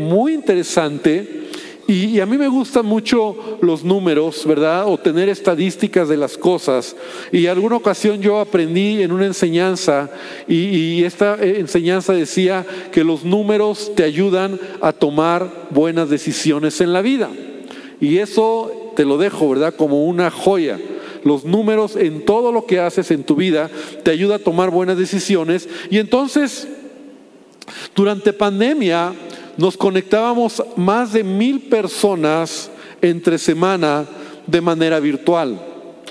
muy interesante y, a mí me gustan mucho los números, ¿verdad? O tener estadísticas de las cosas. Y alguna ocasión yo aprendí en una enseñanza y, esta eh, enseñanza decía que los números te ayudan a tomar buenas decisiones en la vida. Y eso te lo dejo, ¿verdad? Como una joya. Los números en todo lo que haces en tu vida te ayuda a tomar buenas decisiones. Y entonces, durante pandemia, nos conectábamos más de mil personas entre semana de manera virtual.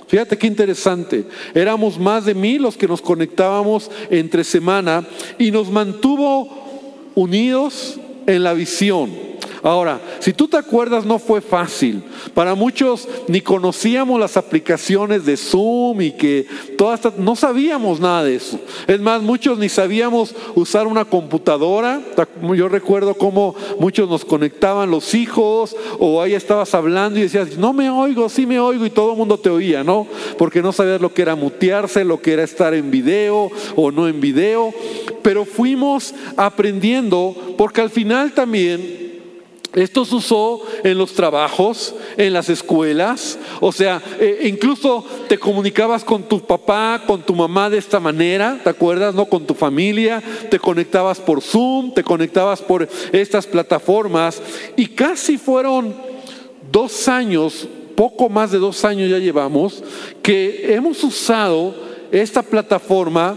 Fíjate qué interesante. Éramos más de mil los que nos conectábamos entre semana y nos mantuvo unidos en la visión Ahora, si tú te acuerdas, no fue fácil. Para muchos ni conocíamos las aplicaciones de Zoom y que todas no sabíamos nada de eso. Es más, muchos ni sabíamos usar una computadora. Yo recuerdo cómo muchos nos conectaban los hijos o ahí estabas hablando y decías, no me oigo, sí me oigo y todo el mundo te oía, ¿no? Porque no sabías lo que era mutearse, lo que era estar en video o no en video. Pero fuimos aprendiendo porque al final también esto se usó en los trabajos, en las escuelas, o sea, eh, incluso te comunicabas con tu papá, con tu mamá de esta manera, ¿te acuerdas? No con tu familia, te conectabas por Zoom, te conectabas por estas plataformas y casi fueron dos años, poco más de dos años ya llevamos, que hemos usado esta plataforma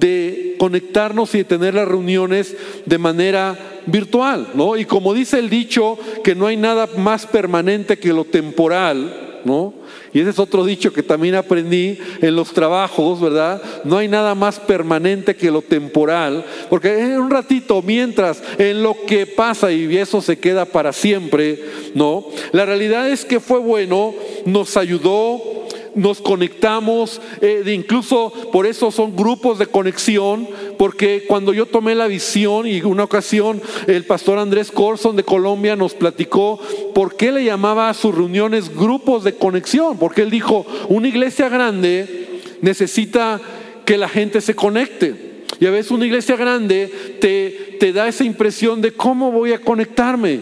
de conectarnos y de tener las reuniones de manera virtual, ¿no? Y como dice el dicho, que no hay nada más permanente que lo temporal, ¿no? Y ese es otro dicho que también aprendí en los trabajos, ¿verdad? No hay nada más permanente que lo temporal, porque en un ratito, mientras en lo que pasa y eso se queda para siempre, ¿no? La realidad es que fue bueno, nos ayudó, nos conectamos, eh, de incluso por eso son grupos de conexión, porque cuando yo tomé la visión y una ocasión el pastor Andrés Corson de Colombia nos platicó por qué le llamaba a sus reuniones grupos de conexión, porque él dijo, una iglesia grande necesita que la gente se conecte. Y a veces una iglesia grande te, te da esa impresión de cómo voy a conectarme.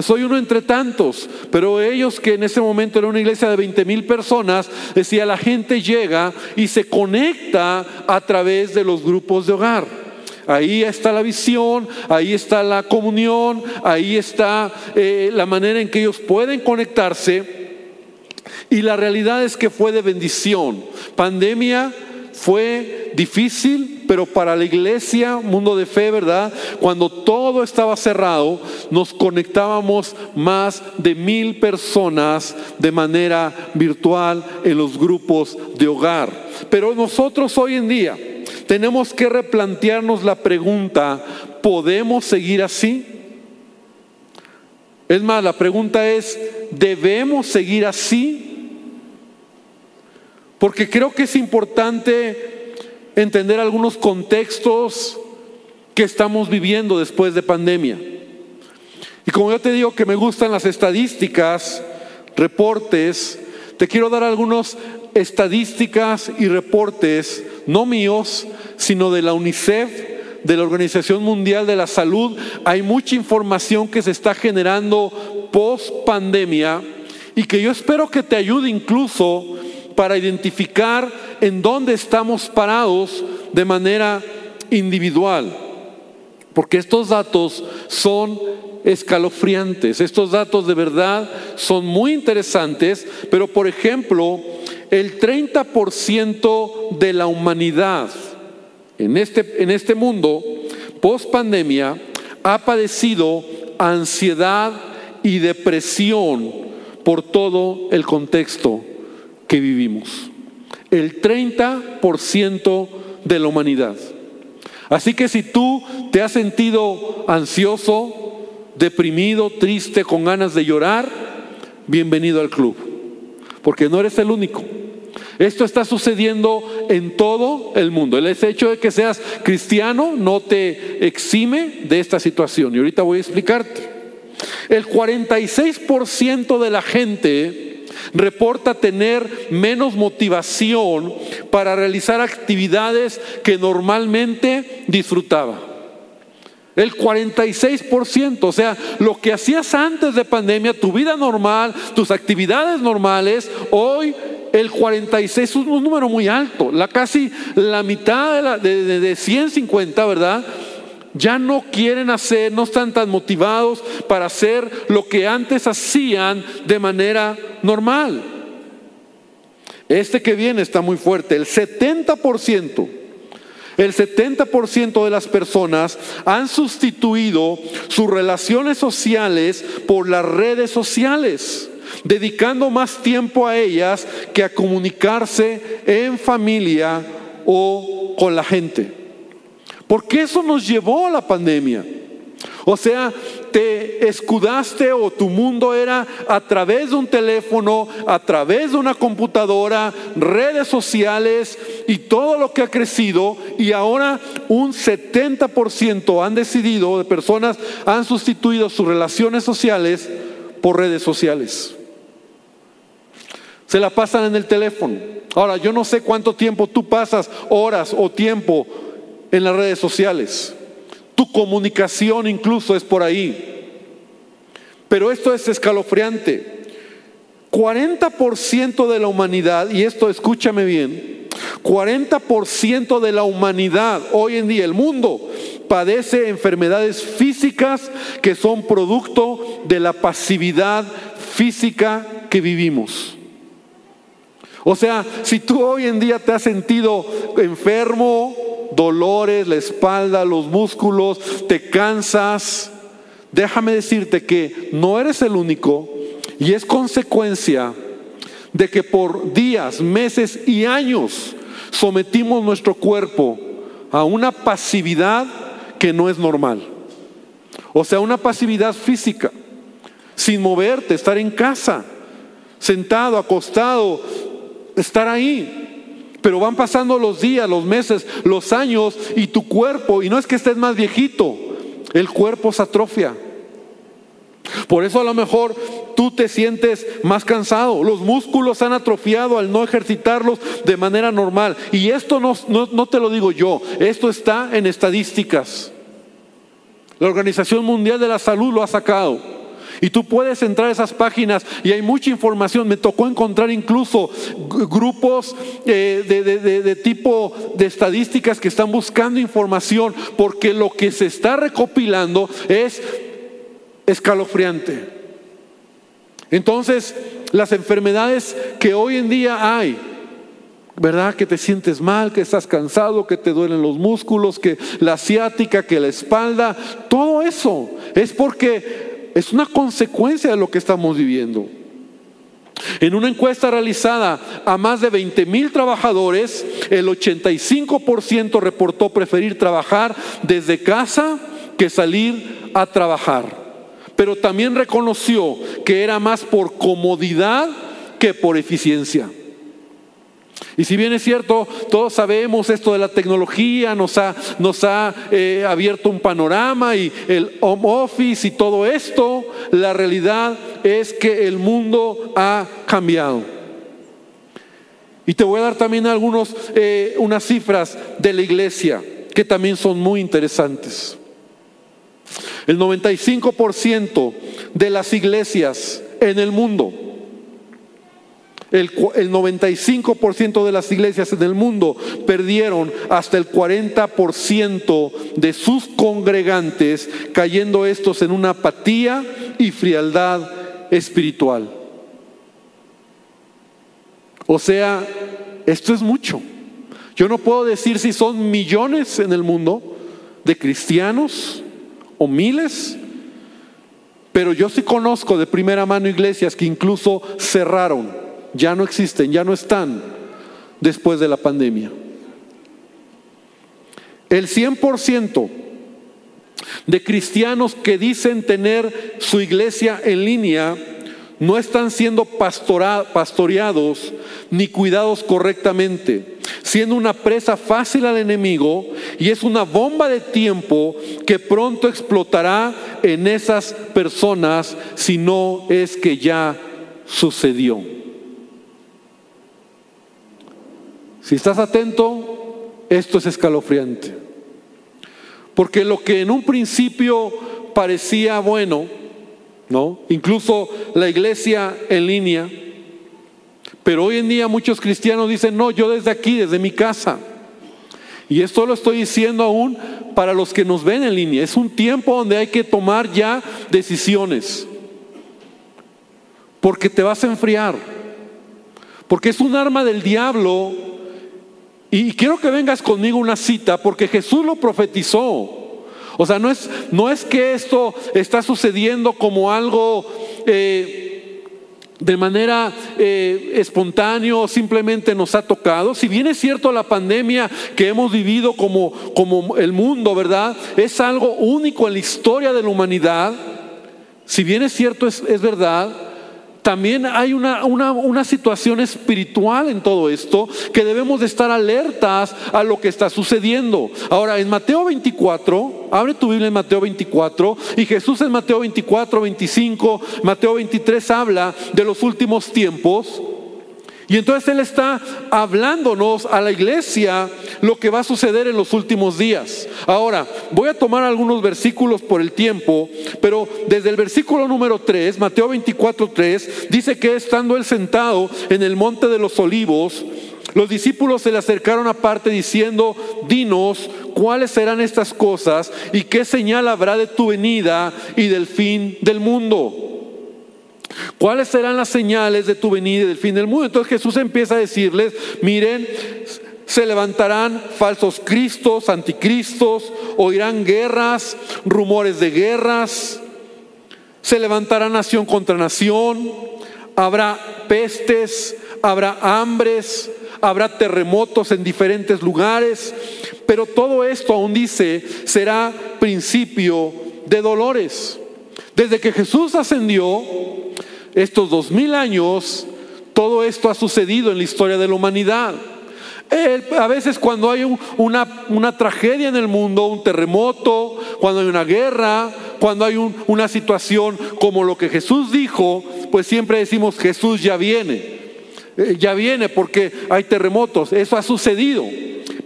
Soy uno entre tantos, pero ellos que en ese momento era una iglesia de 20 mil personas, decía, la gente llega y se conecta a través de los grupos de hogar. Ahí está la visión, ahí está la comunión, ahí está eh, la manera en que ellos pueden conectarse. Y la realidad es que fue de bendición. Pandemia fue difícil, pero para la iglesia, mundo de fe, ¿verdad? Cuando todo estaba cerrado, nos conectábamos más de mil personas de manera virtual en los grupos de hogar. Pero nosotros hoy en día tenemos que replantearnos la pregunta, ¿podemos seguir así? Es más, la pregunta es, ¿debemos seguir así? porque creo que es importante entender algunos contextos que estamos viviendo después de pandemia. Y como yo te digo que me gustan las estadísticas, reportes, te quiero dar algunas estadísticas y reportes, no míos, sino de la UNICEF, de la Organización Mundial de la Salud. Hay mucha información que se está generando post pandemia y que yo espero que te ayude incluso para identificar en dónde estamos parados de manera individual. Porque estos datos son escalofriantes, estos datos de verdad son muy interesantes, pero por ejemplo, el 30% de la humanidad en este, en este mundo, post pandemia, ha padecido ansiedad y depresión por todo el contexto que vivimos. El 30% de la humanidad. Así que si tú te has sentido ansioso, deprimido, triste, con ganas de llorar, bienvenido al club. Porque no eres el único. Esto está sucediendo en todo el mundo. El hecho de que seas cristiano no te exime de esta situación. Y ahorita voy a explicarte. El 46% de la gente reporta tener menos motivación para realizar actividades que normalmente disfrutaba. El 46%, o sea, lo que hacías antes de pandemia, tu vida normal, tus actividades normales, hoy el 46 es un número muy alto, la casi la mitad de, de, de 150, ¿verdad? Ya no quieren hacer, no están tan motivados para hacer lo que antes hacían de manera normal. Este que viene está muy fuerte, el 70%. El 70% de las personas han sustituido sus relaciones sociales por las redes sociales, dedicando más tiempo a ellas que a comunicarse en familia o con la gente. Porque eso nos llevó a la pandemia. O sea, te escudaste o tu mundo era a través de un teléfono, a través de una computadora, redes sociales y todo lo que ha crecido y ahora un 70% han decidido, de personas han sustituido sus relaciones sociales por redes sociales. Se la pasan en el teléfono. Ahora, yo no sé cuánto tiempo tú pasas, horas o tiempo en las redes sociales. Tu comunicación incluso es por ahí. Pero esto es escalofriante. 40% de la humanidad, y esto escúchame bien, 40% de la humanidad hoy en día, el mundo, padece enfermedades físicas que son producto de la pasividad física que vivimos. O sea, si tú hoy en día te has sentido enfermo, dolores, la espalda, los músculos, te cansas. Déjame decirte que no eres el único y es consecuencia de que por días, meses y años sometimos nuestro cuerpo a una pasividad que no es normal. O sea, una pasividad física, sin moverte, estar en casa, sentado, acostado, estar ahí. Pero van pasando los días, los meses, los años y tu cuerpo, y no es que estés más viejito, el cuerpo se atrofia. Por eso a lo mejor tú te sientes más cansado. Los músculos han atrofiado al no ejercitarlos de manera normal. Y esto no, no, no, te lo digo yo, esto está en estadísticas. La Organización Mundial de la Salud lo ha sacado. Y tú puedes entrar a esas páginas y hay mucha información. Me tocó encontrar incluso grupos eh, de, de, tipo de estadísticas que están buscando información porque lo que se está recopilando es escalofriante. Entonces, las enfermedades que hoy en día hay, ¿verdad? Que te sientes mal, que estás cansado, que te duelen los músculos, que la asiática, que la espalda, todo eso es porque es una consecuencia de lo que estamos viviendo. En una encuesta realizada a más de 20 mil trabajadores, el 85% reportó preferir trabajar desde casa que salir a trabajar. Pero también reconoció que era más por comodidad que por eficiencia. Y si bien es cierto, todos sabemos esto de la tecnología, nos ha, nos ha eh, abierto un panorama y el home office y todo esto, la realidad es que el mundo ha cambiado. Y te voy a dar también algunos, eh, unas cifras de la iglesia que también son muy interesantes. El 95% de las iglesias en el mundo el, 95% de las iglesias en el mundo perdieron hasta el 40% de sus congregantes, cayendo estos en una apatía y frialdad espiritual. O sea, esto es mucho. Yo no puedo decir si son millones en el mundo de cristianos o miles, pero yo sí conozco de primera mano iglesias que incluso cerraron ya no existen, ya no están después de la pandemia. El 100% de cristianos que dicen tener su iglesia en línea no están siendo pastoreados ni cuidados correctamente, siendo una presa fácil al enemigo y es una bomba de tiempo que pronto explotará en esas personas si no es que ya sucedió. Si estás atento, esto es escalofriante. Porque lo que en un principio parecía bueno, ¿no? Incluso la iglesia en línea, pero hoy en día muchos cristianos dicen, no, yo desde aquí, desde mi casa. Y esto lo estoy diciendo aún para los que nos ven en línea. Es un tiempo donde hay que tomar ya decisiones. Porque te vas a enfriar. Porque es un arma del diablo. Y quiero que vengas conmigo una cita, porque Jesús lo profetizó. O sea, no es, no es que esto está sucediendo como algo... Eh, de manera eh, espontánea simplemente nos ha tocado. Si bien es cierto la pandemia que hemos vivido como, como el mundo, ¿verdad? Es algo único en la historia de la humanidad. Si bien es cierto, es, es verdad, también hay una, una, situación espiritual en todo esto que debemos de estar alertas a lo que está sucediendo. Ahora, en Mateo 24, abre tu Biblia en Mateo 24, y Jesús en Mateo 24, 25, Mateo 23 habla de los últimos tiempos. Y entonces Él está hablándonos a la iglesia lo que va a suceder en los últimos días. Ahora, voy a tomar algunos versículos por el tiempo, pero desde el versículo número 3, Mateo 24, 3, dice que estando Él sentado en el monte de los olivos, los discípulos se le acercaron aparte diciendo, dinos cuáles serán estas cosas y qué señal habrá de tu venida y del fin del mundo. ¿Cuáles serán las señales de tu venida y del fin del mundo? Entonces Jesús empieza a decirles, miren, se levantarán falsos cristos, anticristos, oirán guerras, rumores de guerras, se levantará nación contra nación, habrá pestes, habrá hambres, habrá terremotos en diferentes lugares, pero todo esto aún dice será principio de dolores. Desde que Jesús ascendió, estos dos mil años, todo esto ha sucedido en la historia de la humanidad. a veces cuando hay una, tragedia en el mundo, un terremoto, cuando hay una guerra, cuando hay una situación como lo que Jesús dijo, pues siempre decimos Jesús ya viene. Eh, ya viene porque hay terremotos. Eso ha sucedido.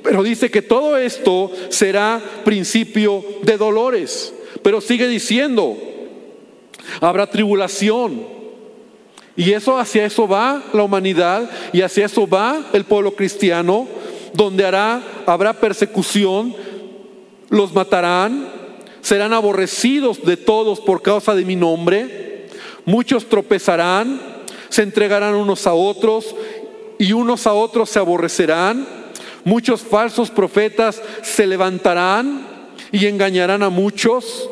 Pero dice que todo esto será principio de dolores. Pero sigue diciendo, habrá tribulación y eso hacia eso va la humanidad y hacia eso va el pueblo cristiano, donde hará, habrá persecución, los matarán, serán aborrecidos de todos por causa de mi nombre, muchos tropezarán, se entregarán unos a otros y unos a otros se aborrecerán, muchos falsos profetas se levantarán y engañarán a muchos,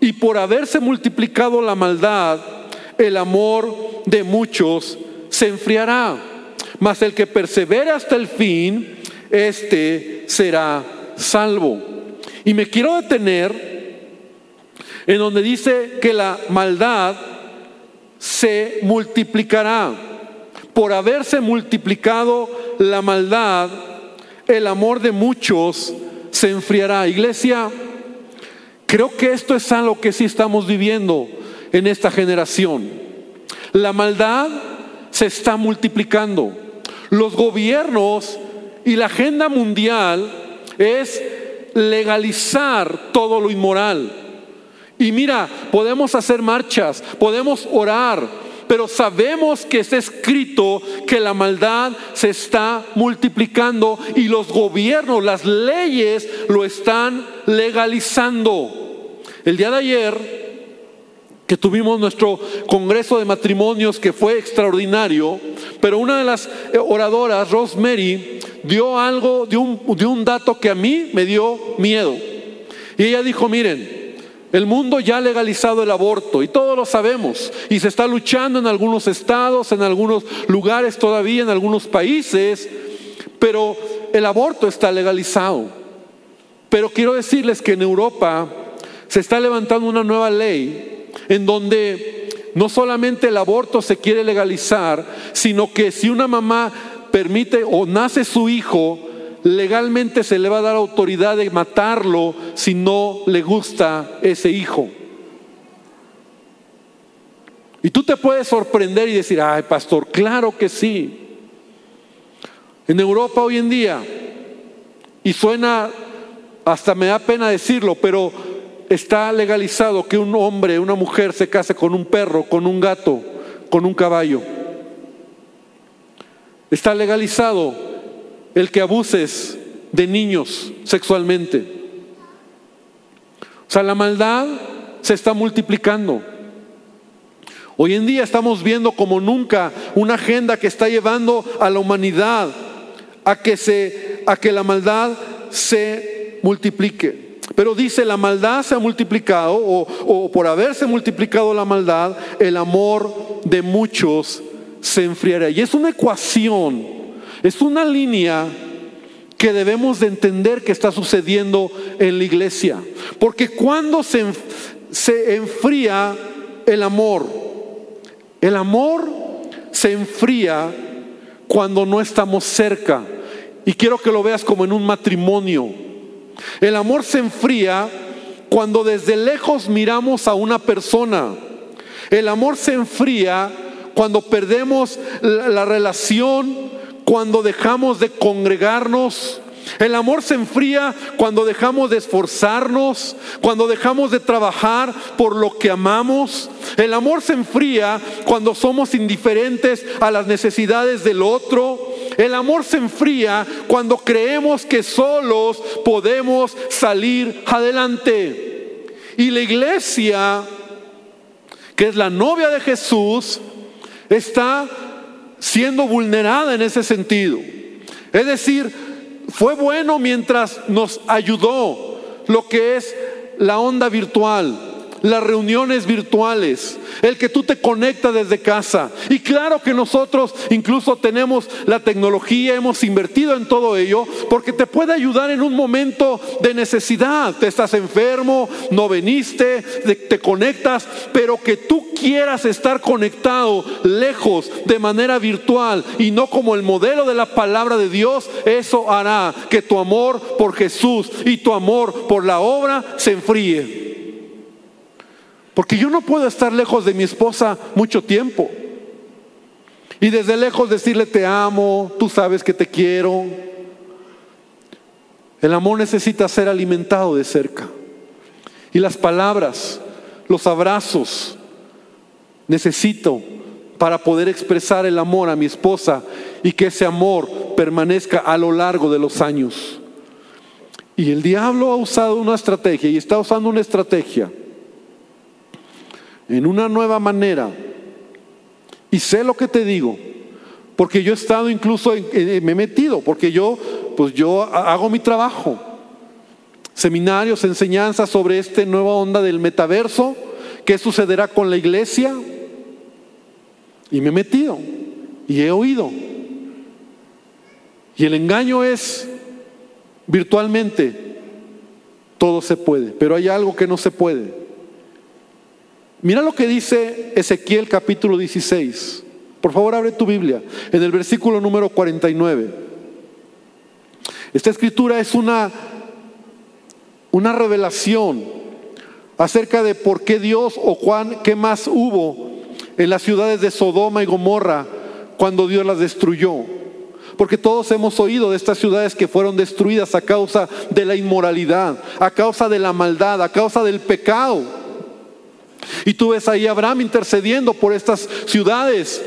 y por haberse multiplicado la maldad, el amor de muchos se enfriará, mas el que persevere hasta el fin, este será salvo. Y me quiero detener en donde dice que la maldad se multiplicará. Por haberse multiplicado la maldad, el amor de muchos se enfriará. Iglesia, creo que esto es algo que sí estamos viviendo en esta generación. La maldad se está multiplicando. Los gobiernos y la agenda mundial es legalizar todo lo inmoral. Y mira, podemos hacer marchas, podemos orar, pero sabemos que está escrito que la maldad se está multiplicando y los gobiernos, las leyes lo están legalizando. El día de ayer que tuvimos nuestro congreso de matrimonios que fue extraordinario, pero una de las eh, oradoras, Rosemary, dio algo, dio un, un dato que a mí me dio miedo. Y ella dijo, miren, el mundo ya ha legalizado el aborto y todos lo sabemos. Y se está luchando en algunos estados, en algunos lugares todavía, en algunos países, pero el aborto está legalizado. Pero quiero decirles que en Europa se está levantando una nueva ley en donde no solamente el aborto se quiere legalizar, sino que si una mamá permite o nace su hijo, legalmente se le va a dar autoridad de matarlo si no le gusta ese hijo. Y tú te puedes sorprender y decir, ay pastor, claro que sí. En Europa hoy en día, y suena hasta me da pena decirlo, pero está legalizado que un hombre, una mujer se case con un perro, con un gato, con un caballo. Está legalizado el que abuses de niños sexualmente. O sea, la maldad se está multiplicando. Hoy en día estamos viendo como nunca una agenda que está llevando a la humanidad a que, se, a que la maldad se multiplique. Pero dice, la maldad se ha multiplicado, o, por haberse multiplicado la maldad, el amor de muchos se enfriará. Y es una ecuación, es una línea que debemos de entender que está sucediendo en la iglesia. Porque cuando se, se enfría el amor, el amor se enfría cuando no estamos cerca. Y quiero que lo veas como en un matrimonio. El amor se enfría cuando desde lejos miramos a una persona. El amor se enfría cuando perdemos la, relación, cuando dejamos de congregarnos, el amor se enfría cuando dejamos de esforzarnos, cuando dejamos de trabajar por lo que amamos. El amor se enfría cuando somos indiferentes a las necesidades del otro. El amor se enfría cuando creemos que solos podemos salir adelante. Y la iglesia, que es la novia de Jesús, está siendo vulnerada en ese sentido. Es decir, fue bueno mientras nos ayudó lo que es la onda virtual, las reuniones virtuales, el que tú te conectas desde casa. Y claro que nosotros incluso tenemos la tecnología, hemos invertido en todo ello, porque te puede ayudar en un momento de necesidad. Te estás enfermo, no veniste, te conectas, pero que tú quieras estar conectado lejos de manera virtual y no como el modelo de la palabra de Dios, eso hará que tu amor por Jesús y tu amor por la obra se enfríe. Porque yo no puedo estar lejos de mi esposa mucho tiempo. Y desde lejos decirle te amo, tú sabes que te quiero. El amor necesita ser alimentado de cerca. Y las palabras, los abrazos, necesito para poder expresar el amor a mi esposa y que ese amor permanezca a lo largo de los años. Y el diablo ha usado una estrategia y está usando una estrategia en una nueva manera. Y sé lo que te digo, porque yo he estado incluso, me he metido, porque yo, pues yo hago mi trabajo. Seminarios, enseñanzas sobre esta nueva onda del metaverso, qué sucederá con la iglesia. Y me he metido y he oído. Y el engaño es virtualmente, todo se puede, pero hay algo que no se puede. Mira lo que dice Ezequiel capítulo 16. Por favor, abre tu Biblia en el versículo número 49. Esta escritura es una, una revelación acerca de por qué Dios o Juan, qué más hubo en las ciudades de Sodoma y Gomorra cuando Dios las destruyó. Porque todos hemos oído de estas ciudades que fueron destruidas a causa de la inmoralidad, a causa de la maldad, a causa del pecado. Y tú ves ahí a Abraham intercediendo por estas ciudades.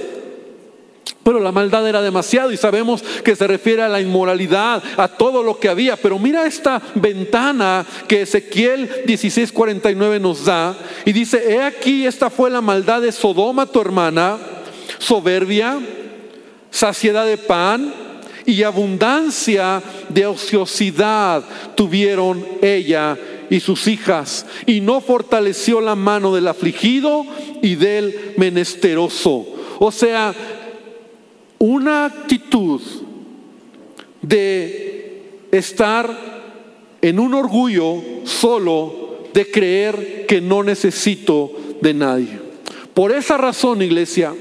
Pero la maldad era demasiado y sabemos que se refiere a la inmoralidad, a todo lo que había. Pero mira esta ventana que Ezequiel 16:49 nos da y dice, he aquí, esta fue la maldad de Sodoma, tu hermana, soberbia, saciedad de pan y abundancia de ociosidad tuvieron ella y sus hijas, y no fortaleció la mano del afligido y del menesteroso. O sea, una actitud de estar en un orgullo solo de creer que no necesito de nadie. Por esa razón, iglesia,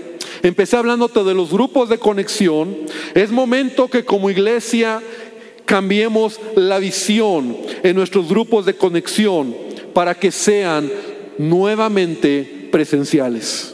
empecé hablándote de los grupos de conexión. Es momento que como iglesia cambiemos la visión en nuestros grupos de conexión para que sean nuevamente presenciales.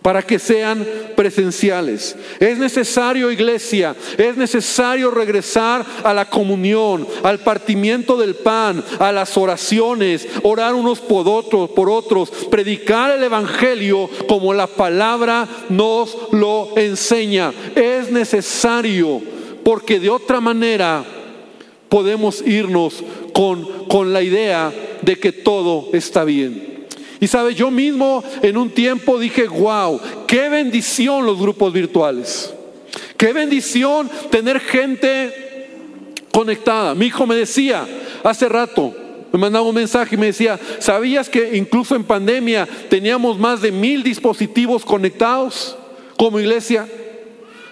para que sean presenciales. Es necesario, iglesia, es necesario regresar a la comunión, al partimiento del pan, a las oraciones, orar unos por otros, por otros, predicar el evangelio como la palabra nos lo enseña. Es necesario porque de otra manera podemos irnos con, con la idea de que todo está bien. Y sabe, yo mismo en un tiempo dije, wow, qué bendición los grupos virtuales. Qué bendición tener gente conectada. Mi hijo me decía hace rato, me mandaba un mensaje y me decía, ¿sabías que incluso en pandemia teníamos más de mil dispositivos conectados como iglesia?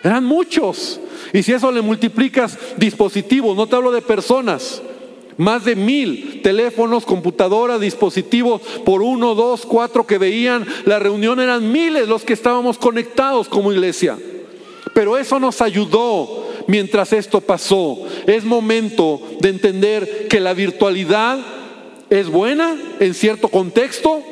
Eran muchos. Y si eso le multiplicas dispositivos, no te hablo de personas, más de mil teléfonos, computadoras, dispositivos, por uno, dos, cuatro que veían la reunión, eran miles los que estábamos conectados como iglesia. Pero eso nos ayudó mientras esto pasó. Es momento de entender que la virtualidad es buena en cierto contexto,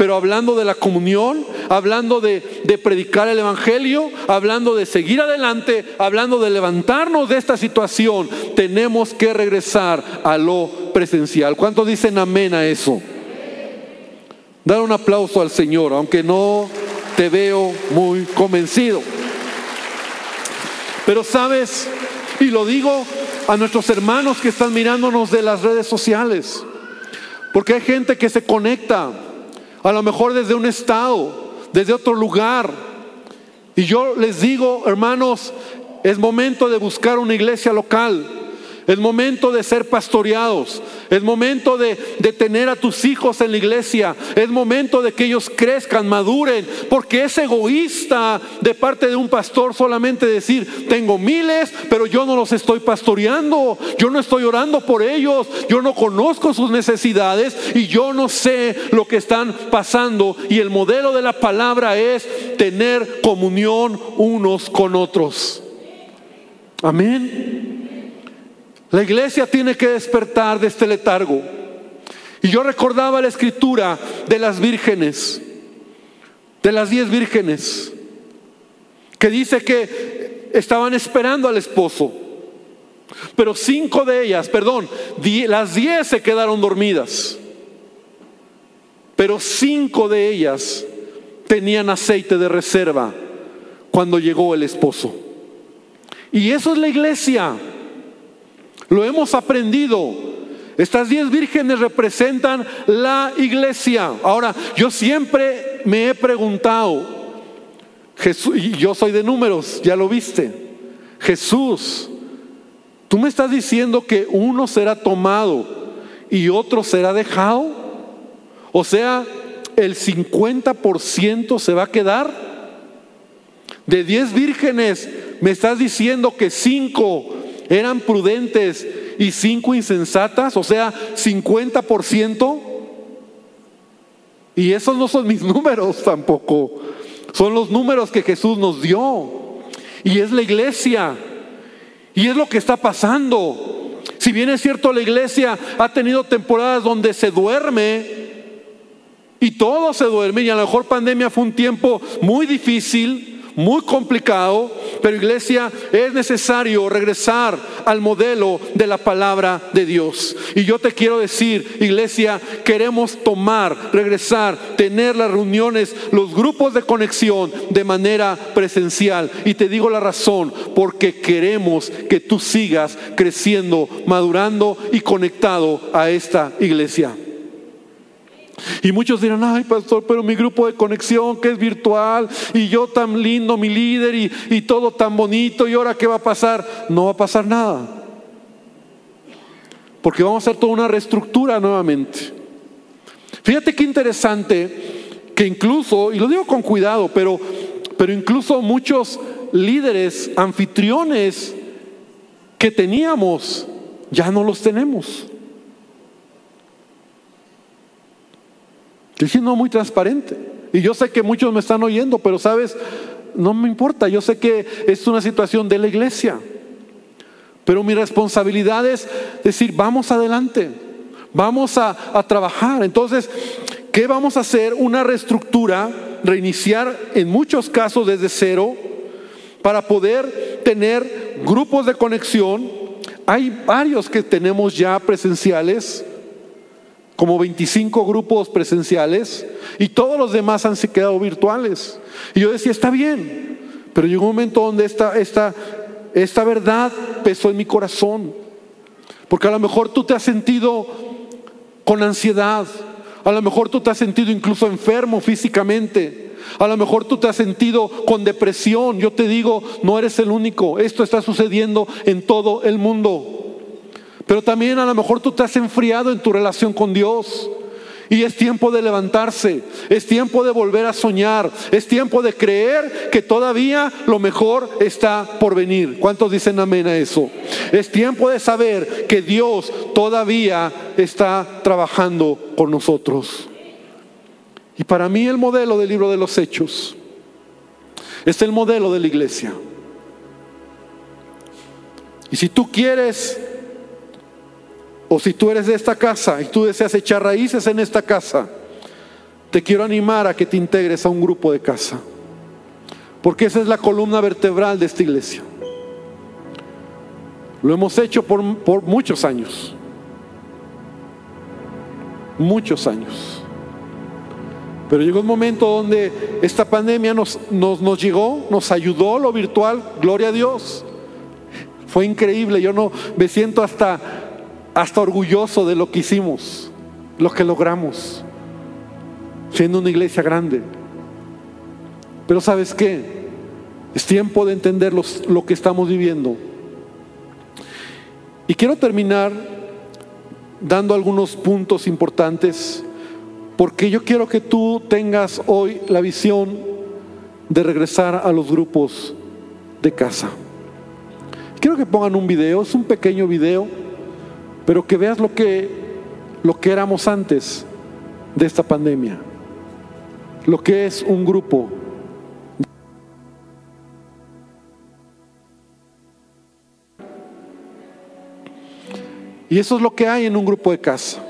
pero hablando de la comunión, hablando de, predicar el Evangelio, hablando de seguir adelante, hablando de levantarnos de esta situación, tenemos que regresar a lo presencial. ¿Cuántos dicen amén a eso? Dar un aplauso al Señor, aunque no te veo muy convencido. Pero sabes, y lo digo a nuestros hermanos que están mirándonos de las redes sociales, porque hay gente que se conecta a lo mejor desde un estado, desde otro lugar. Y yo les digo, hermanos, es momento de buscar una iglesia local. Es momento de ser pastoreados. Es momento de, tener a tus hijos en la iglesia. Es momento de que ellos crezcan, maduren. Porque es egoísta de parte de un pastor solamente decir, tengo miles, pero yo no los estoy pastoreando. Yo no estoy orando por ellos. Yo no conozco sus necesidades y yo no sé lo que están pasando. Y el modelo de la palabra es tener comunión unos con otros. Amén. La iglesia tiene que despertar de este letargo. Y yo recordaba la escritura de las vírgenes, de las diez vírgenes, que dice que estaban esperando al esposo. Pero cinco de ellas, perdón, las diez se quedaron dormidas. Pero cinco de ellas tenían aceite de reserva cuando llegó el esposo. Y eso es la iglesia. Lo hemos aprendido. Estas diez vírgenes representan la iglesia. Ahora, yo siempre me he preguntado, Jesús, y yo soy de números, ya lo viste. Jesús, tú me estás diciendo que uno será tomado y otro será dejado. O sea, el 50% se va a quedar. De diez vírgenes, me estás diciendo que cinco eran prudentes y cinco insensatas, o sea, 50%. Y esos no son mis números tampoco, son los números que Jesús nos dio. Y es la iglesia. Y es lo que está pasando. Si bien es cierto, la iglesia ha tenido temporadas donde se duerme y todo se duerme, y a lo mejor pandemia fue un tiempo muy difícil, muy complicado, pero iglesia, es necesario regresar al modelo de la palabra de Dios. Y yo te quiero decir, iglesia, queremos tomar, regresar, tener las reuniones, los grupos de conexión de manera presencial. Y te digo la razón, porque queremos que tú sigas creciendo, madurando y conectado a esta iglesia. Y muchos dirán, ay pastor, pero mi grupo de conexión que es virtual y yo tan lindo, mi líder y, y todo tan bonito y ahora qué va a pasar? No va a pasar nada. Porque vamos a hacer toda una reestructura nuevamente. Fíjate qué interesante que incluso, y lo digo con cuidado, pero, pero incluso muchos líderes, anfitriones que teníamos, ya no los tenemos. Estoy siendo muy transparente. Y yo sé que muchos me están oyendo, pero sabes, no me importa. Yo sé que es una situación de la iglesia. Pero mi responsabilidad es decir, vamos adelante, vamos a trabajar. Entonces, ¿qué vamos a hacer? Una reestructura, reiniciar en muchos casos desde cero para poder tener grupos de conexión. Hay varios que tenemos ya presenciales, como 25 grupos presenciales, y todos los demás han quedado virtuales. Y yo decía, está bien, pero llegó un momento donde esta, esta, esta verdad pesó en mi corazón. Porque a lo mejor tú te has sentido con ansiedad, a lo mejor tú te has sentido incluso enfermo físicamente, a lo mejor tú te has sentido con depresión. Yo te digo, no eres el único, esto está sucediendo en todo el mundo. Pero también a lo mejor tú te has enfriado en tu relación con Dios. Y es tiempo de levantarse, es tiempo de volver a soñar, es tiempo de creer que todavía lo mejor está por venir. ¿Cuántos dicen amén a eso? Es tiempo de saber que Dios todavía está trabajando con nosotros. Y para mí el modelo del libro de los hechos es el modelo de la iglesia. Y si tú quieres o si tú eres de esta casa y tú deseas echar raíces en esta casa, te quiero animar a que te integres a un grupo de casa. Porque esa es la columna vertebral de esta iglesia. Lo hemos hecho por, por muchos años. Muchos años. Pero llegó un momento donde esta pandemia nos, nos, nos llegó, nos ayudó lo virtual, gloria a Dios. Fue increíble, yo no me siento hasta hasta orgulloso de lo que hicimos, lo que logramos, siendo una iglesia grande. Pero sabes qué? Es tiempo de entender lo que estamos viviendo. Y quiero terminar dando algunos puntos importantes, porque yo quiero que tú tengas hoy la visión de regresar a los grupos de casa. Quiero que pongan un video, es un pequeño video pero que veas lo que, lo que éramos antes de esta pandemia, lo que es un grupo. Y eso es lo que hay en un grupo de casa.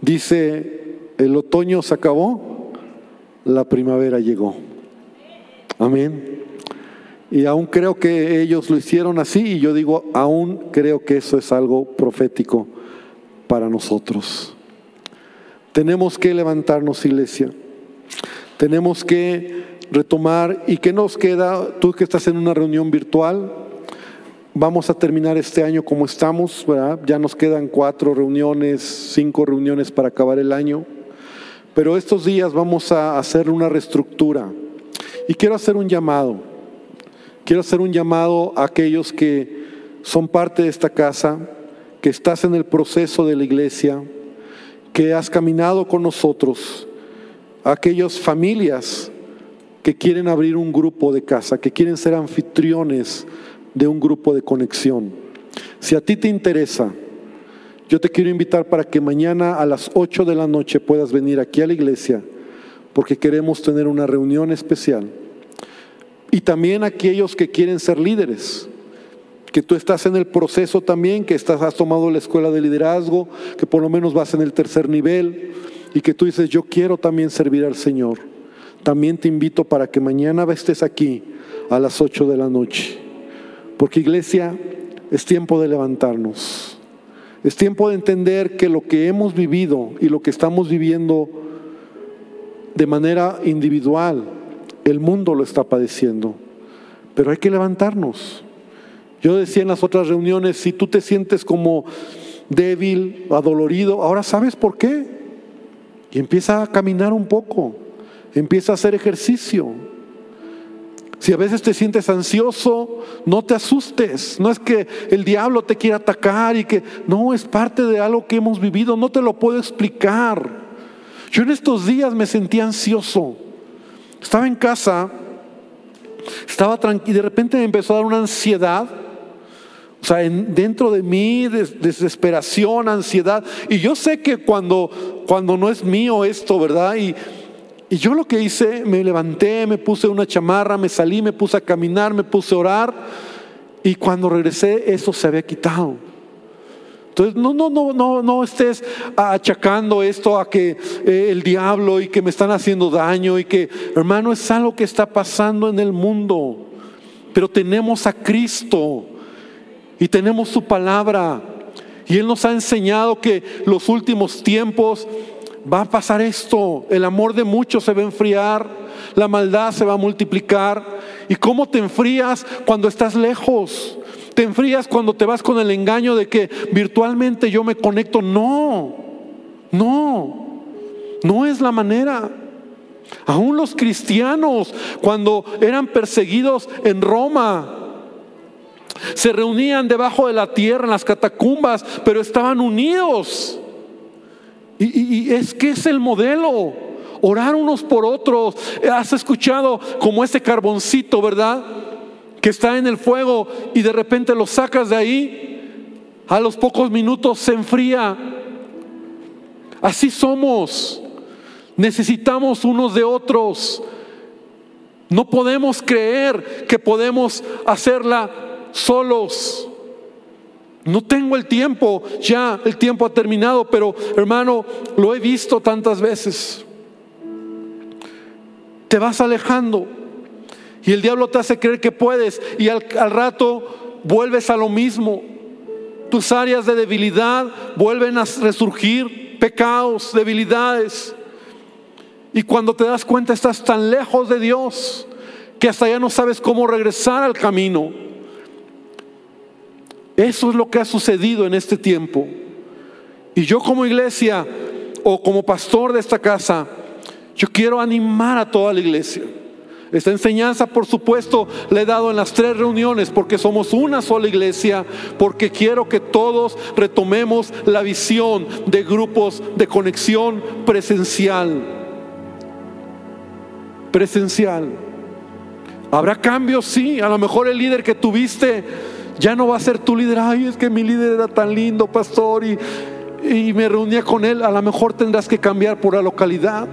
Dice, el otoño se acabó, la primavera llegó. Amén. Y aún creo que ellos lo hicieron así y yo digo, aún creo que eso es algo profético para nosotros. Tenemos que levantarnos, iglesia. Tenemos que retomar. ¿Y qué nos queda? Tú que estás en una reunión virtual, Vamos a terminar este año como estamos, ya nos quedan cuatro reuniones, cinco reuniones para acabar el año, pero estos días vamos a hacer una reestructura. Y quiero hacer un llamado, quiero hacer un llamado a aquellos que son parte de esta casa, que estás en el proceso de la iglesia, que has caminado con nosotros, a aquellas familias que quieren abrir un grupo de casa, que quieren ser anfitriones de un grupo de conexión. Si a ti te interesa, yo te quiero invitar para que mañana a las 8 de la noche puedas venir aquí a la iglesia, porque queremos tener una reunión especial. Y también aquellos que quieren ser líderes, que tú estás en el proceso también, que estás, has tomado la escuela de liderazgo, que por lo menos vas en el tercer nivel, y que tú dices, yo quiero también servir al Señor, también te invito para que mañana estés aquí a las 8 de la noche. Porque iglesia, es tiempo de levantarnos. Es tiempo de entender que lo que hemos vivido y lo que estamos viviendo de manera individual, el mundo lo está padeciendo. Pero hay que levantarnos. Yo decía en las otras reuniones, si tú te sientes como débil, adolorido, ahora sabes por qué. Y empieza a caminar un poco, empieza a hacer ejercicio. Si a veces te sientes ansioso, no te asustes. No es que el diablo te quiera atacar y que no es parte de algo que hemos vivido, no te lo puedo explicar. Yo en estos días me sentí ansioso. Estaba en casa, estaba tranquilo y de repente me empezó a dar una ansiedad o sea, dentro de mí, desesperación, ansiedad. Y yo sé que cuando, cuando no es mío esto, ¿verdad? Y yo lo que hice, me levanté, me puse una chamarra, me salí, me puse a caminar, me puse a orar. Y cuando regresé, eso se había quitado. Entonces, no, no, no, no, no estés achacando esto a que eh, el diablo y que me están haciendo daño y que, hermano, es algo que está pasando en el mundo. Pero tenemos a Cristo y tenemos su palabra. Y Él nos ha enseñado que los últimos tiempos va a pasar esto. El amor de muchos se va a enfriar, la maldad se va a multiplicar. ¿Y cómo te enfrías cuando estás lejos? Te enfrías cuando te vas con el engaño de que virtualmente yo me conecto. No, no, no es la manera. Aún los cristianos, cuando eran perseguidos en Roma, se reunían debajo de la tierra, en las catacumbas, pero estaban unidos. Y, es que es el modelo, orar unos por otros. Has escuchado como ese carboncito, ¿verdad? Que está en el fuego y de repente lo sacas de ahí, a los pocos minutos se enfría. Así somos. Necesitamos unos de otros. No podemos creer que podemos hacerla solos. No tengo el tiempo, ya el tiempo ha terminado, pero hermano, lo he visto tantas veces. Te vas alejando y el diablo te hace creer que puedes y al, al rato vuelves a lo mismo. Tus áreas de debilidad vuelven a resurgir, pecados, debilidades. Y cuando te das cuenta estás tan lejos de Dios que hasta ya no sabes cómo regresar al camino. Eso es lo que ha sucedido en este tiempo. Y yo como iglesia o como pastor de esta casa, yo quiero animar a toda la iglesia. Esta enseñanza, por supuesto, la he dado en las tres reuniones porque somos una sola iglesia, porque quiero que todos retomemos la visión de grupos de conexión presencial. Presencial. ¿Habrá cambios? Sí, a lo mejor el líder que tuviste ya no va a ser tu líder, ay, es que mi líder era tan lindo, pastor, y, me reunía con él. A lo mejor tendrás que cambiar por la localidad.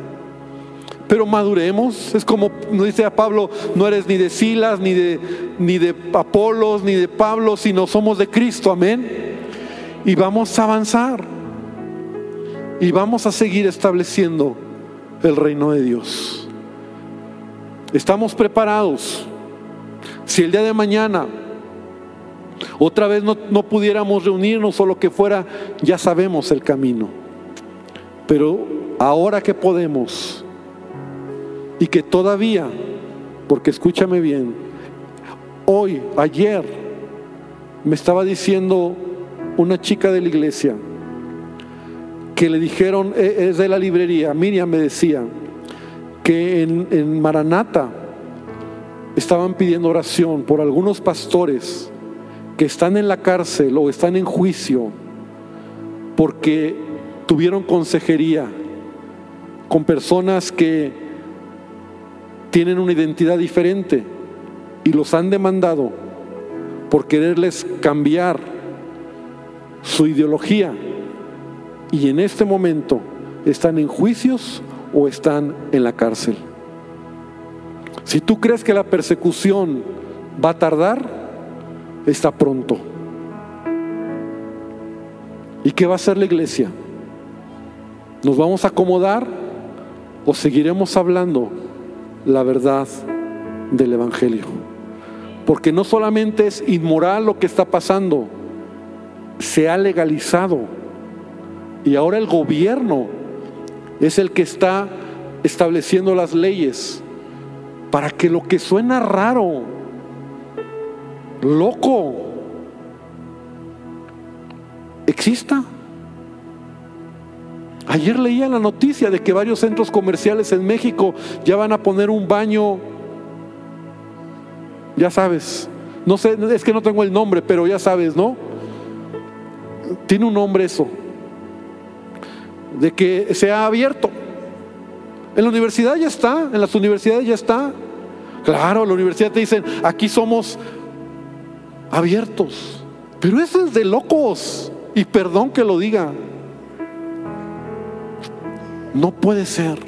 Pero maduremos, es como nos dice a Pablo, no eres ni de Silas, ni de, ni de Apolos, ni de Pablo, sino somos de Cristo, amén. Y vamos a avanzar. Y vamos a seguir estableciendo el reino de Dios. Estamos preparados. Si el día de mañana otra vez no, pudiéramos reunirnos o lo que fuera, ya sabemos el camino. Pero ahora que podemos y que todavía, porque escúchame bien, hoy, ayer, me estaba diciendo una chica de la iglesia que le dijeron, e, es de la librería, Miriam me decía, que en, en Maranata estaban pidiendo oración por algunos pastores que están en la cárcel o están en juicio porque tuvieron consejería con personas que tienen una identidad diferente y los han demandado por quererles cambiar su ideología y en este momento están en juicios o están en la cárcel. Si tú crees que la persecución va a tardar, está pronto. ¿Y qué va a hacer la iglesia? ¿Nos vamos a acomodar o seguiremos hablando la verdad del Evangelio? Porque no solamente es inmoral lo que está pasando, se ha legalizado. Y ahora el gobierno es el que está estableciendo las leyes para que lo que suena raro, loco, exista. Ayer leía la noticia de que varios centros comerciales en México ya van a poner un baño, ya sabes, no sé, es que no tengo el nombre, pero ya sabes, ¿no? Tiene un nombre eso, de que se ha abierto. En la universidad ya está, en las universidades ya está. Claro, la universidad te dicen, aquí somos abiertos. Pero eso es de locos. Y perdón que lo diga. No puede ser.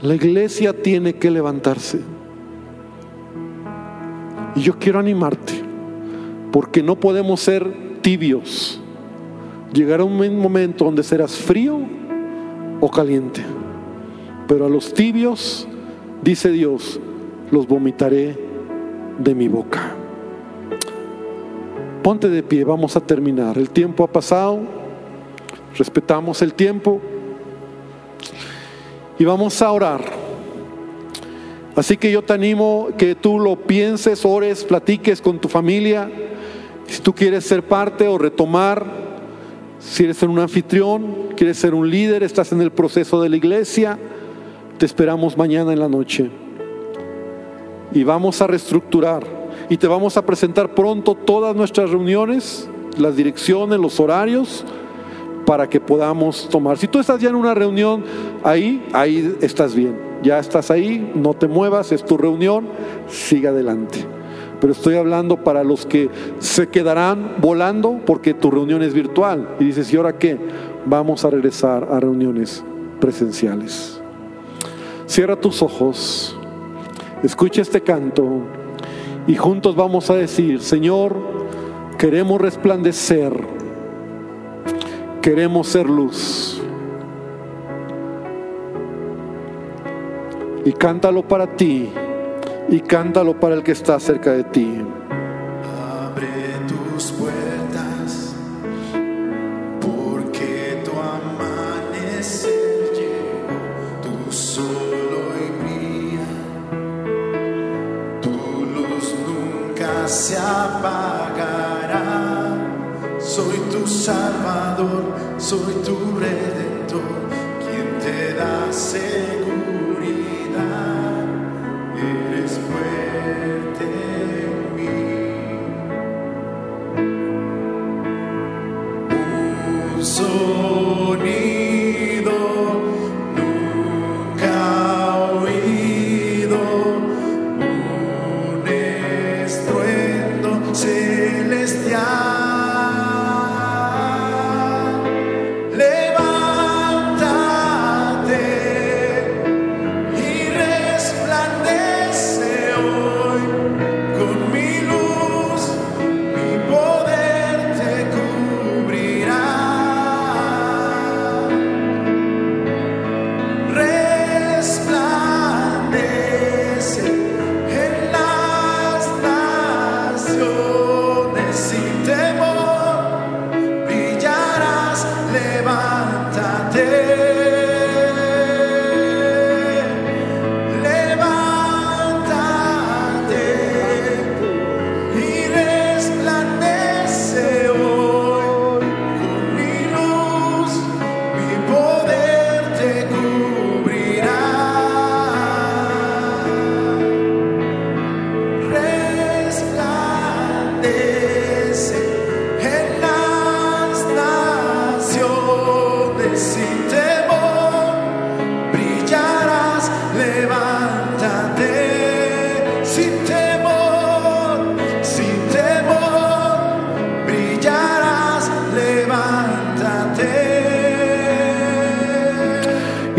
La iglesia tiene que levantarse. Y yo quiero animarte, porque no podemos ser tibios. Llegará un momento donde serás frío o caliente. Pero a los tibios, dice Dios, los vomitaré de mi boca. Ponte de pie, vamos a terminar. El tiempo ha pasado, respetamos el tiempo y vamos a orar. Así que yo te animo que tú lo pienses, ores, platiques con tu familia. Si tú quieres ser parte o retomar, si eres un anfitrión, quieres ser un líder, estás en el proceso de la iglesia, te esperamos mañana en la noche. Y vamos a reestructurar y te vamos a presentar pronto todas nuestras reuniones, las direcciones, los horarios, para que podamos tomar. Si tú estás ya en una reunión ahí, ahí estás bien. Ya estás ahí, no te muevas, es tu reunión, sigue adelante. Pero estoy hablando para los que se quedarán volando porque tu reunión es virtual. Y dices, ¿y ahora qué? Vamos a regresar a reuniones presenciales. Cierra tus ojos, escucha este canto y juntos vamos a decir, Señor, queremos resplandecer, queremos ser luz. Y cántalo para ti y cántalo para el que está cerca de ti.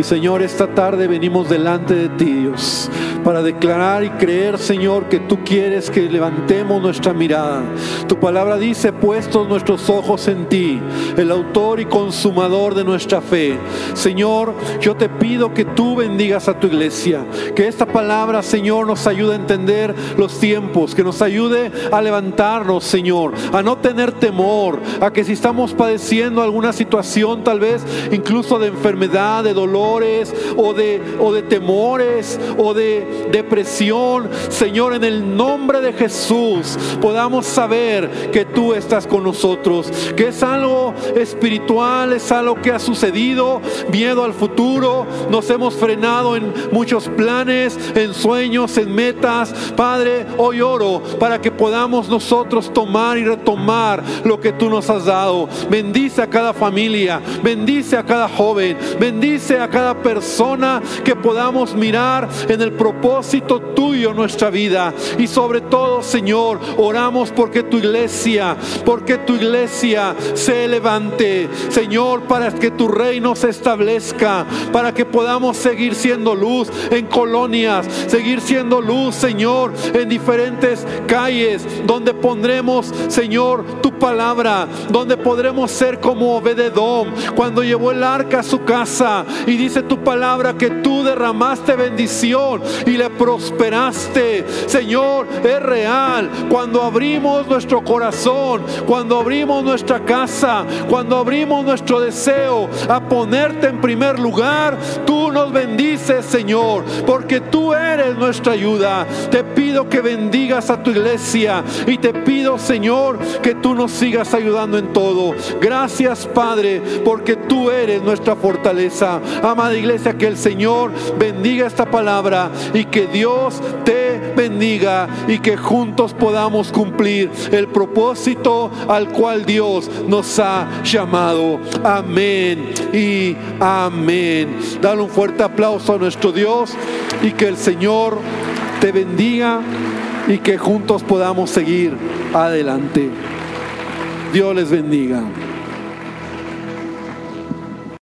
Señor, esta tarde venimos delante de ti, Dios, para declarar y creer, Señor, que tú quieres que levantemos nuestra mirada. Tu palabra dice, puestos nuestros ojos en ti, el autor y consumador de nuestra fe. Señor, yo te pido que tú bendigas a tu iglesia, que esta palabra, Señor, nos ayude a entender los tiempos, que nos ayude a levantarnos, Señor, a no tener temor, a que si estamos padeciendo alguna situación, tal vez incluso de enfermedad, de dolores o de, o de temores o de depresión, Señor, en el nombre de Jesús podamos saber que tú estás con nosotros, que es algo espiritual, es algo que ha sucedido, miedo al futuro, nos hemos frenado en muchos planes, en sueños, en metas. Padre, hoy oro para que podamos nosotros tomar y retomar lo que tú nos has dado. Bendice a cada familia, bendice a cada joven, bendice a cada persona que podamos mirar en el propósito tuyo en nuestra vida. Y sobre todo, Señor, oramos porque tu iglesia, porque tu iglesia se levante, Señor, para que tu reino se establezca, para que podamos seguir siendo luz en colonias, seguir siendo luz, Señor, en diferentes calles donde pondremos, Señor, tu palabra, donde podremos ser como Obededom cuando llevó el arca a su casa y dice tu palabra que tú derramaste bendición y le prosperaste. Señor, es real. Cuando abrimos nuestro corazón, cuando abrimos nuestra casa, cuando abrimos nuestro deseo a ponerte en primer lugar, tú nos bendices, Señor, porque tú eres nuestra ayuda. Te pido que bendigas a tu iglesia y te pido, Señor, que tú nos sigas ayudando en todo. Gracias, Padre, porque tú eres nuestra fortaleza. Amada iglesia, que el Señor bendiga esta palabra y que Dios te bendiga y que juntos podamos cumplir el propósito al cual Dios nos ha llamado. Amén y amén. Dale un fuerte aplauso a nuestro Dios y que el Señor te bendiga y que juntos podamos seguir adelante. Dios les bendiga.